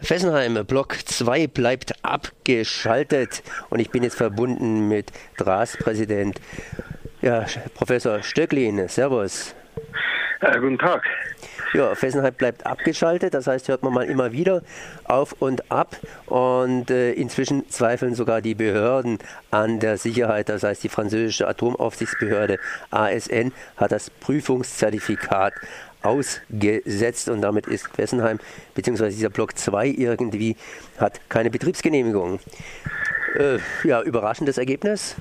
Fessenheim, Block 2 bleibt abgeschaltet und ich bin jetzt verbunden mit DRAS-Präsident ja, Professor Stöcklin. Servus. Ja, guten Tag. Ja, Fessenheim bleibt abgeschaltet, das heißt, hört man mal immer wieder auf und ab und äh, inzwischen zweifeln sogar die Behörden an der Sicherheit, das heißt, die französische Atomaufsichtsbehörde ASN hat das Prüfungszertifikat ausgesetzt und damit ist Fessenheim bzw. dieser Block 2 irgendwie hat keine Betriebsgenehmigung. Äh, ja, überraschendes Ergebnis?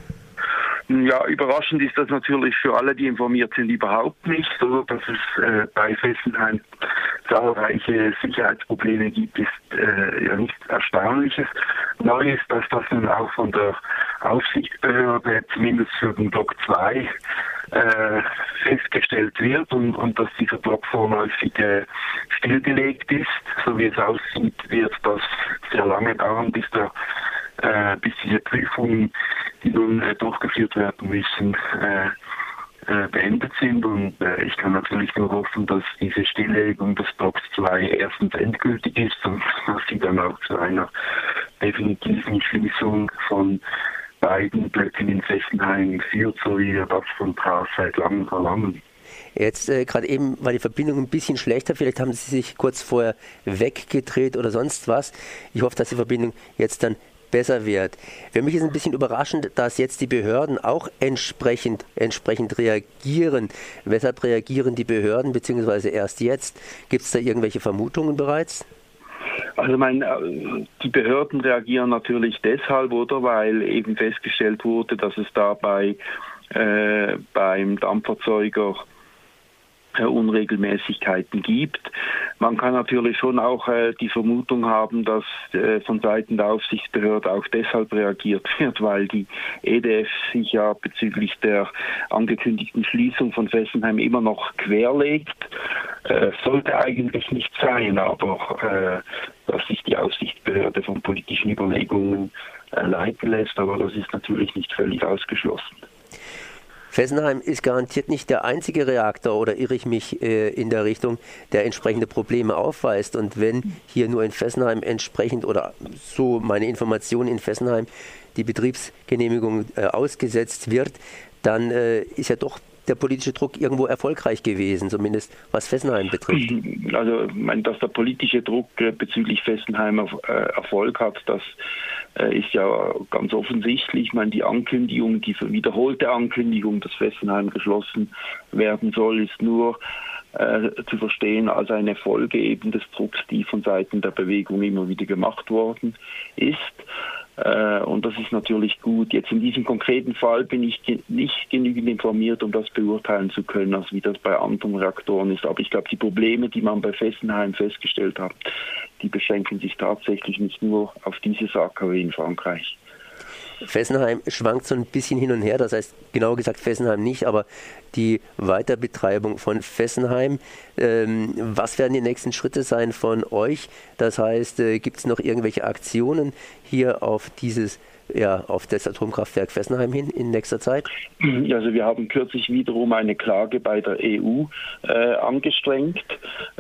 Ja, überraschend ist das natürlich für alle, die informiert sind, überhaupt nicht. So, dass es äh, bei Fessenheim zahlreiche Sicherheitsprobleme gibt, ist äh, ja nichts Erstaunliches. Neu ist, dass das nun auch von der Aufsichtsbehörde, zumindest für den Block 2, äh, festgestellt wird und, und dass dieser Block vorläufig äh, stillgelegt ist. So wie es aussieht, wird das sehr lange dauern, bis, der, äh, bis diese Prüfungen, die nun äh, durchgeführt werden müssen, äh, äh, beendet sind und äh, ich kann natürlich nur hoffen, dass diese Stilllegung des Blocks 2 erstens endgültig ist und dass sie dann auch zu einer definitiven Schließung von beiden Blöcken in Fessenheim führt, so wie das von Praag seit langem verlangen. Jetzt äh, gerade eben war die Verbindung ein bisschen schlechter. Vielleicht haben Sie sich kurz vorher weggedreht oder sonst was. Ich hoffe, dass die Verbindung jetzt dann besser wird. Für mich ist ein bisschen überraschend, dass jetzt die Behörden auch entsprechend, entsprechend reagieren. Weshalb reagieren die Behörden, beziehungsweise erst jetzt? Gibt es da irgendwelche Vermutungen bereits? Also mein, äh, die Behörden reagieren natürlich deshalb, oder weil eben festgestellt wurde, dass es dabei äh, beim Dampferzeuger äh, Unregelmäßigkeiten gibt. Man kann natürlich schon auch äh, die Vermutung haben, dass äh, von Seiten der Aufsichtsbehörde auch deshalb reagiert wird, weil die EDF sich ja bezüglich der angekündigten Schließung von Fessenheim immer noch querlegt. Äh, sollte eigentlich nicht sein, aber äh, dass sich die Aufsichtsbehörde von politischen Überlegungen äh, leiten lässt, aber das ist natürlich nicht völlig ausgeschlossen. Fessenheim ist garantiert nicht der einzige Reaktor oder irre ich mich äh, in der Richtung, der entsprechende Probleme aufweist. Und wenn hier nur in Fessenheim entsprechend oder so meine Information in Fessenheim die Betriebsgenehmigung äh, ausgesetzt wird, dann äh, ist ja doch der politische Druck irgendwo erfolgreich gewesen, zumindest was Fessenheim betrifft. Also, dass der politische Druck äh, bezüglich Fessenheim äh, Erfolg hat, das äh, ist ja ganz offensichtlich. Ich meine, die Ankündigung, die wiederholte Ankündigung, dass Fessenheim geschlossen werden soll, ist nur zu verstehen als eine Folge eben des Drucks, die von Seiten der Bewegung immer wieder gemacht worden ist. Äh, und das ist natürlich gut. Jetzt in diesem konkreten Fall bin ich nicht genügend informiert, um das beurteilen zu können, als wie das bei anderen Reaktoren ist. Aber ich glaube, die Probleme, die man bei Fessenheim festgestellt hat, die beschränken sich tatsächlich nicht nur auf dieses AKW in Frankreich. Fessenheim schwankt so ein bisschen hin und her, das heißt genau gesagt Fessenheim nicht, aber die Weiterbetreibung von Fessenheim. Ähm, was werden die nächsten Schritte sein von euch? Das heißt, äh, gibt es noch irgendwelche Aktionen hier auf dieses ja, auf das Atomkraftwerk Fessenheim hin in nächster Zeit? Also wir haben kürzlich wiederum eine Klage bei der EU äh, angestrengt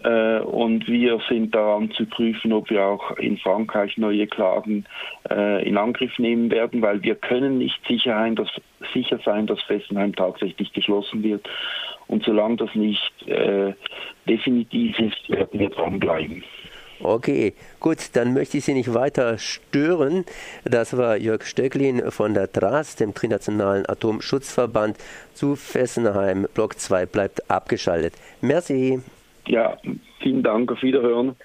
äh, und wir sind daran zu prüfen, ob wir auch in Frankreich neue Klagen äh, in Angriff nehmen werden, weil wir können nicht sicher sein, dass, sicher sein, dass Fessenheim tatsächlich geschlossen wird. Und solange das nicht äh, definitiv ist, werden wir dranbleiben. Okay, gut, dann möchte ich Sie nicht weiter stören. Das war Jörg Stöcklin von der TRAS, dem Trinationalen Atomschutzverband zu Fessenheim. Block 2 bleibt abgeschaltet. Merci. Ja, vielen Dank, auf Wiederhören.